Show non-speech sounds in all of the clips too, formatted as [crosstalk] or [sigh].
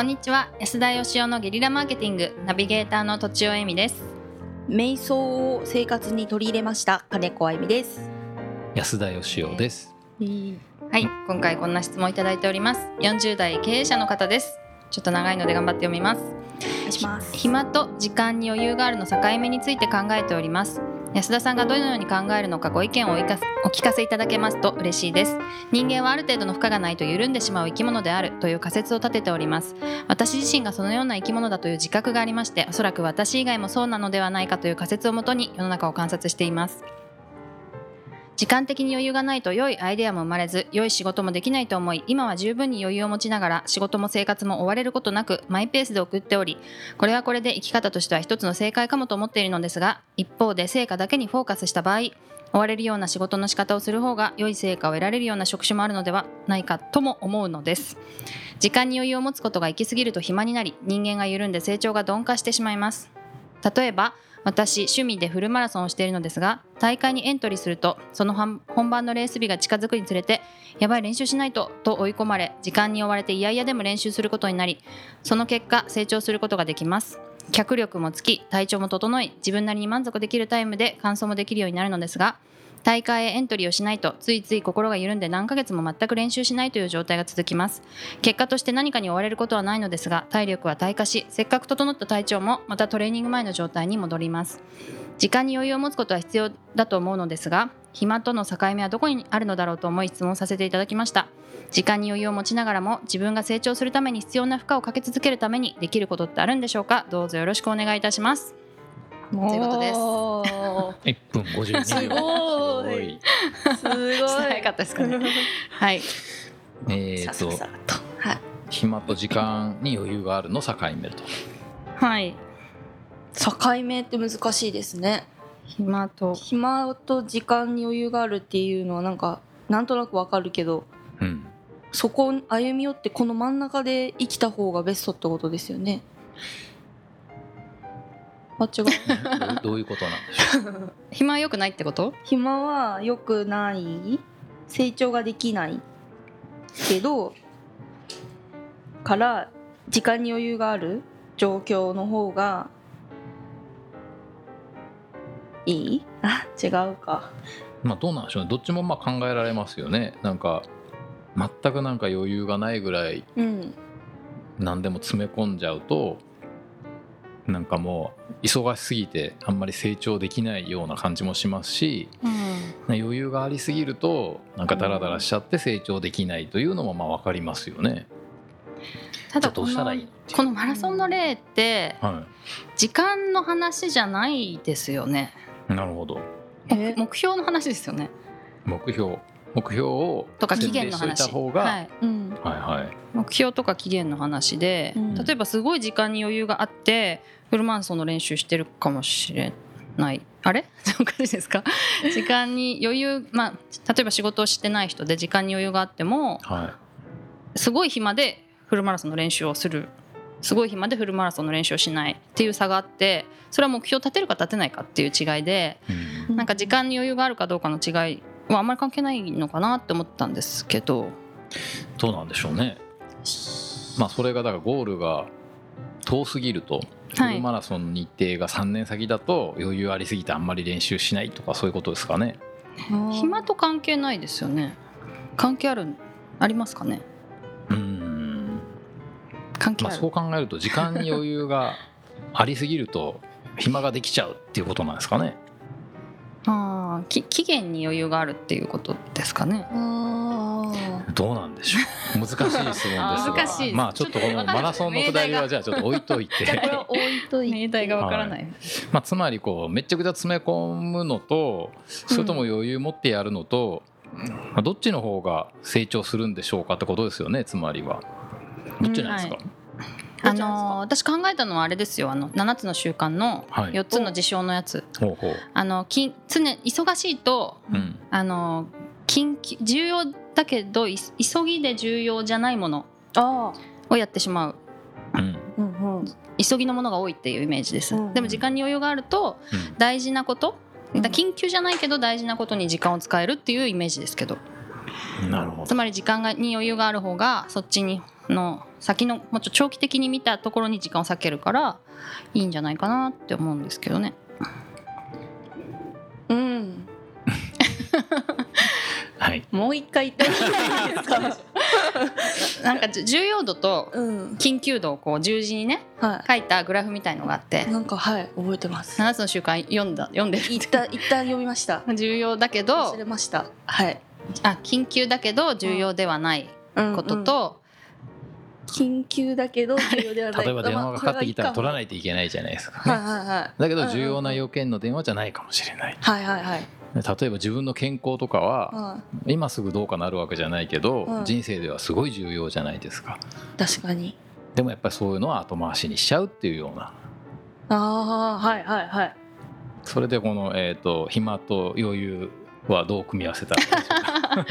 こんにちは。安田義雄のゲリラマーケティングナビゲーターのとちおえみです。瞑想を生活に取り入れました金子あゆみです。安田義雄です。はい今回こんな質問いただいております。40代経営者の方です。ちょっと長いので頑張って読みます。お願いします。暇と時間に余裕があるの境目について考えております安田さんがどのように考えるのかご意見をおいかすお聞かせいただけますと嬉しいです。人間はある程度の負荷がないと緩んでしまう生き物であるという仮説を立てております。私自身がそのような生き物だという自覚がありましておそらく私以外もそうなのではないかという仮説をもとに世の中を観察しています。時間的に余裕がないと良いアイデアも生まれず良い仕事もできないと思い今は十分に余裕を持ちながら仕事も生活も追われることなくマイペースで送っておりこれはこれで生き方としては一つの正解かもと思っているのですが一方で成果だけにフォーカスした場合追われるような仕事の仕方をする方が良い成果を得られるような職種もあるのではないかとも思うのです。時間に余裕を持つことが行き過ぎると暇になり人間が緩んで成長が鈍化してしまいます。例えば私趣味でフルマラソンをしているのですが大会にエントリーするとその本番のレース日が近づくにつれてやばい練習しないとと追い込まれ時間に追われていやいやでも練習することになりその結果成長することができます。脚力もつき体調も整い自分なりに満足できるタイムで完走もできるようになるのですが大会へエントリーをしないとついつい心が緩んで何ヶ月も全く練習しないという状態が続きます。結果として何かに追われることはないのですが体力は退化しせっかく整った体調もまたトレーニング前の状態に戻ります。時間に余裕を持つことは必要だと思うのですが暇との境目はどこにあるのだろうと思い質問させていただきました。時間に余裕を持ちながらも自分が成長するために必要な負荷をかけ続けるためにできることってあるんでしょうか？どうぞよろしくお願いいたします。ということです。1分52秒。すごい。すごい。早かったですかね。[laughs] はい。えっと。はい。暇と時間に余裕があるの境目と。はい。境目って難しいですね。暇と。暇と時間に余裕があるっていうのはなんかなんとなくわかるけどうん。そこを歩み寄ってこの真ん中で生きた方がベストってことですよねあ違うどうどういうことなんでしょう？[laughs] 暇は良くないってこと？暇は良くない成長ができないけどから時間に余裕がある状況の方がいい？あ違うかまあどうなんでしょうね。どっちもまあ考えられますよね。なんか全くなんか余裕がないぐらいうん何でも詰め込んじゃうと。なんかもう忙しすぎてあんまり成長できないような感じもしますしうん。余裕がありすぎるとなんかダラダラしちゃって成長できないというのもまあ分かりますよね。ただこのこのマラソンの例っては時間の話じゃないですよね。い、なるほど。え目標の話ですよね。目標目標をとか期限の話。いた方が、はい、うん。はいはい。目標とか期限の話で、うん。例えばすごい時間に余裕があってフルマラソンの練習してるかもしれない。あれ？おかしいですか？[laughs] 時間に余裕まあ例えば仕事をしてない人で時間に余裕があってもはすごい暇でフルマラソンの練習をする。すごい暇でフルマラソンの練習をしない。っていう差があってそれは目標を立てるか立てないかっていう違いでい、うん。なんか時間に余裕があるかどうかの違いはあんまり関係ないのかなって思ったんですけど。どうなんでしょうね。まあそれがだからゴールが遠すぎるとフはい。ルマラソンの日程が3年先だと余裕ありすぎてあんまり練習しないとかそういうことですかね。暇と関係ないですよね。関係あるありますかね？うん。まあ関係ある、そう考えると時間に余裕がありすぎると暇ができちゃうっていうことなんですかねああき期限に余裕があるっていうことですかね。あどうなんでしょう。難しい質問ですが。難まあちょっとこのマラソンのくだりはじゃあちょっと置いといて。これは置いといて命題がわからない、まあ、つまりこうめっちゃくちゃ詰め込むのとそれとも余裕持ってやるのと、まあどっちの方が成長するんでしょうかってことですよねつまりは。どっちなんですか、うんあのー私考えたのはあれですよ。あの7つの習慣のはい。4つの事象のやつ、ほうほう。あのき常忙しいとうん。あの緊急重要だけどい急ぎで重要じゃないものあをやってしまう。うん。ーうんうん。急ぎのものが多いっていうイメージです、うんでも時間に余裕があると大事なことだ緊急じゃないけど大事なことに時間を使えるっていうイメージですけど。うんなるほど。つまり時間がに余裕がある方がそっちにの先のもうちょっと長期的に見たところに時間を割けるからいいんじゃないかなって思うんですけどね。うん。[laughs] はい。もう一回言ってもいいですか？[laughs] なんかじ重要度とうん。緊急度をこう十字にねは書いたグラフみたいのがあっていなんかはい覚えてます。7つの習慣読んだ読んでる。一旦一旦読みました。[laughs] 重要だけど忘れました。はい。あ緊急だけど重要ではないことと、緊急だけど重要ではない。例えば電話がかかってきたら取らいないといけないじゃないですか、はいはいはい。だけど重要な要件の電話じゃないかもしれない。はいはいはい。例えば自分の健康とかはは今すぐどうかなるわけじゃないけど、うん。人生ではすごい重要じゃないですか。い確かに。でもやっぱりそういうのは後回しにしちゃうっていうような。ああはいはいはい。それでこの、えー、と暇と余裕はどう組み合わせたらいいでしょうか？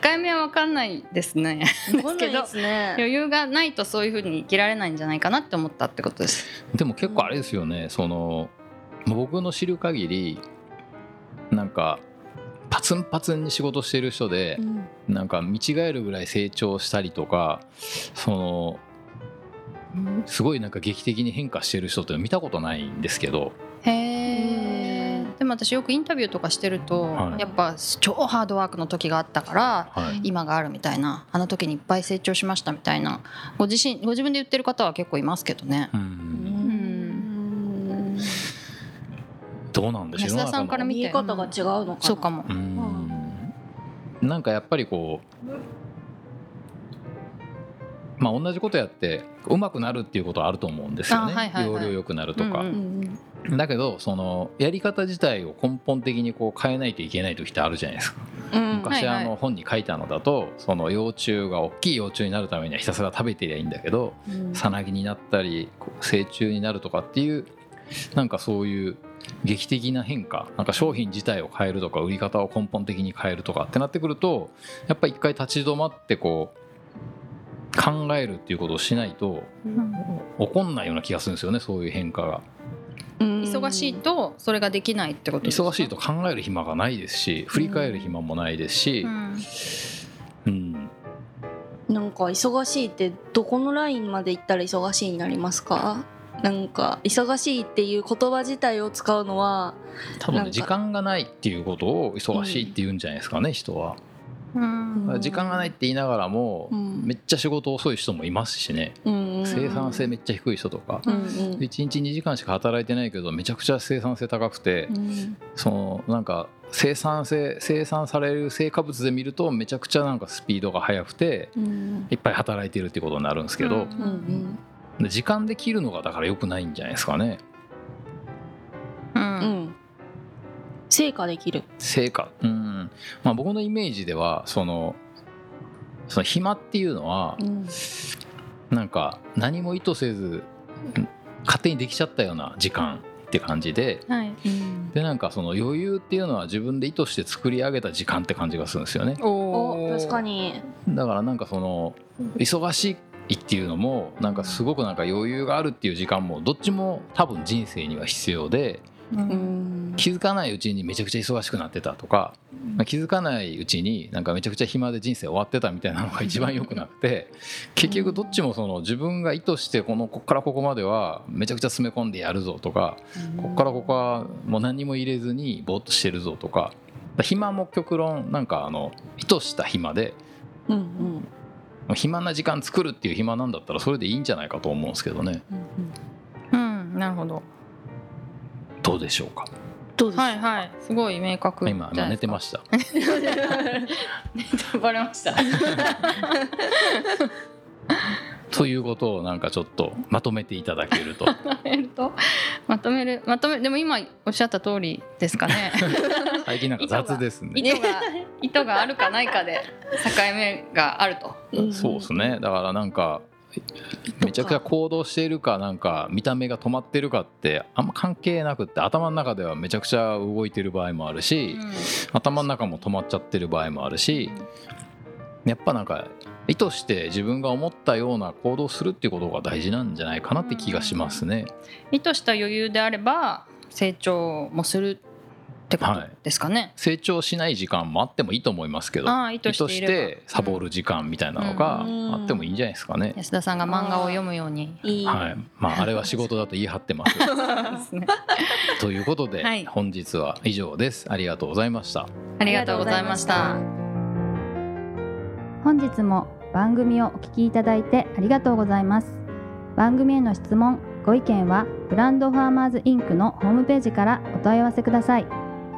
[laughs] 境目は分かんないですね。わかんないですね。余裕がないとそういうふうに生きられないんじゃないかなって思ったってことです。でも結構あれですよね。その僕の知る限りなんかパツンパツンに仕事してる人でうん。なんか見違えるぐらい成長したりとかそのすごいなんか劇的に変化してる人って見たことないんですけど。へえでも私よくインタビューとかしてると、はい。やっぱ超ハードワークの時があったからはい。今があるみたいなあの時にいっぱい成長しましたみたいなご自身ご自分で言ってる方は結構いますけどね。ううん。んどうなんでしょう？安田さんから見見え方が違うのかな。そうかも。うん。なんかやっぱりこうまあ同じことやって上手くなるっていうことはあると思うんですよね、あはいはいはい。容量良くなるとか、うんうんだけどそのやり方自体を根本的にこう変えないといけない時ってあるじゃないですか。うん昔はいはい。あの本に書いたのだとその幼虫が大きい幼虫になるためにはひたすら食べてりゃいいんだけどうん。さなぎになったり成虫になるとかっていうなんかそういう劇的な変化なんか商品自体を変えるとか売り方を根本的に変えるとかってなってくるとやっぱり一回立ち止まってこう考えるっていうことをしないと起こんないような気がするんですよねそういう変化が。うん。忙しいとそれができないってことですか？忙しいと考える暇がないですし振り返る暇もないですしう、ん。うん、なんか忙しいってどこのラインまで行ったら忙しいになりますか？なんか忙しいっていう言葉自体を使うのは多分ね時間がないっていうことを忙しいって言うんじゃないですかね、人は。うん。時間がないって言いながらも、うん。めっちゃ仕事遅い人もいますしね、生産性めっちゃ低い人とか、うんうん。1日2時間しか働いてないけどめちゃくちゃ生産性高くて、うん。そのなんか生産性生産される成果物で見るとめちゃくちゃなんかスピードが速くてうん。いっぱい働いてるっていうことになるんですけど、時間で切るのがだから良くないんじゃないですかね。ううんん。成果できる。成果。うんまあ僕のイメージではそのその暇っていうのはうん。なんか何も意図せずん勝手にできちゃったような時間って感じではい。うんでなんかその余裕っていうのは自分で意図して作り上げた時間って感じがするんですよね。お確かに。だからなんかその忙しいっていうのもなんかすごくなんか余裕があるっていう時間もどっちも多分人生には必要で気づかないうちにめちゃくちゃ忙しくなってたとかまあ気づかないうちになんかめちゃくちゃ暇で人生終わってたみたいなのが一番良くなくて結局どっちもその自分が意図してこのこっからここまではめちゃくちゃ詰め込んでやるぞとかこっからここはもう何にも入れずにぼーっとしてるぞとか暇も極論なんかあの意図した暇でうんうん。暇な時間作るっていう暇なんだったらそれでいいんじゃないかと思うんですけどね。うんなるほどどうでしょうか？どうですか？はいはい。すごい明確今今寝てました。た [laughs] バレました。[laughs] ということをなんかちょっとまとめていただけると。まとめると？まとめる？まとめでも今おっしゃった通りですかね。[laughs] 最近なんか雑ですね。意図が意図があるかないかで境目があると。そうですね。だからなんかめちゃくちゃ行動しているかなんか見た目が止まってるかってあんま関係なくって頭の中ではめちゃくちゃ動いてる場合もあるし、頭の中も止まっちゃってる場合もあるしやっぱなんか意図して自分が思ったような行動をするっていうことが大事なんじゃないかなって気がしますね。意図した余裕であれば成長もするってことですかね、成長しない時間もあってもいいと思いますけどああ意図してサボる時間みたいなのがうん。あってもいいんじゃないですかね。安田さんが漫画を読むように。いい、はい、まああれは仕事だと言い張ってます [laughs] ね。[laughs] ということで、はい。本日は以上です。ありがとうございました。ありがとうございました。本日も番組をお聞きいただいてありがとうございます。番組への質問ご意見はブランドファーマーズインクのホームページからお問い合わせください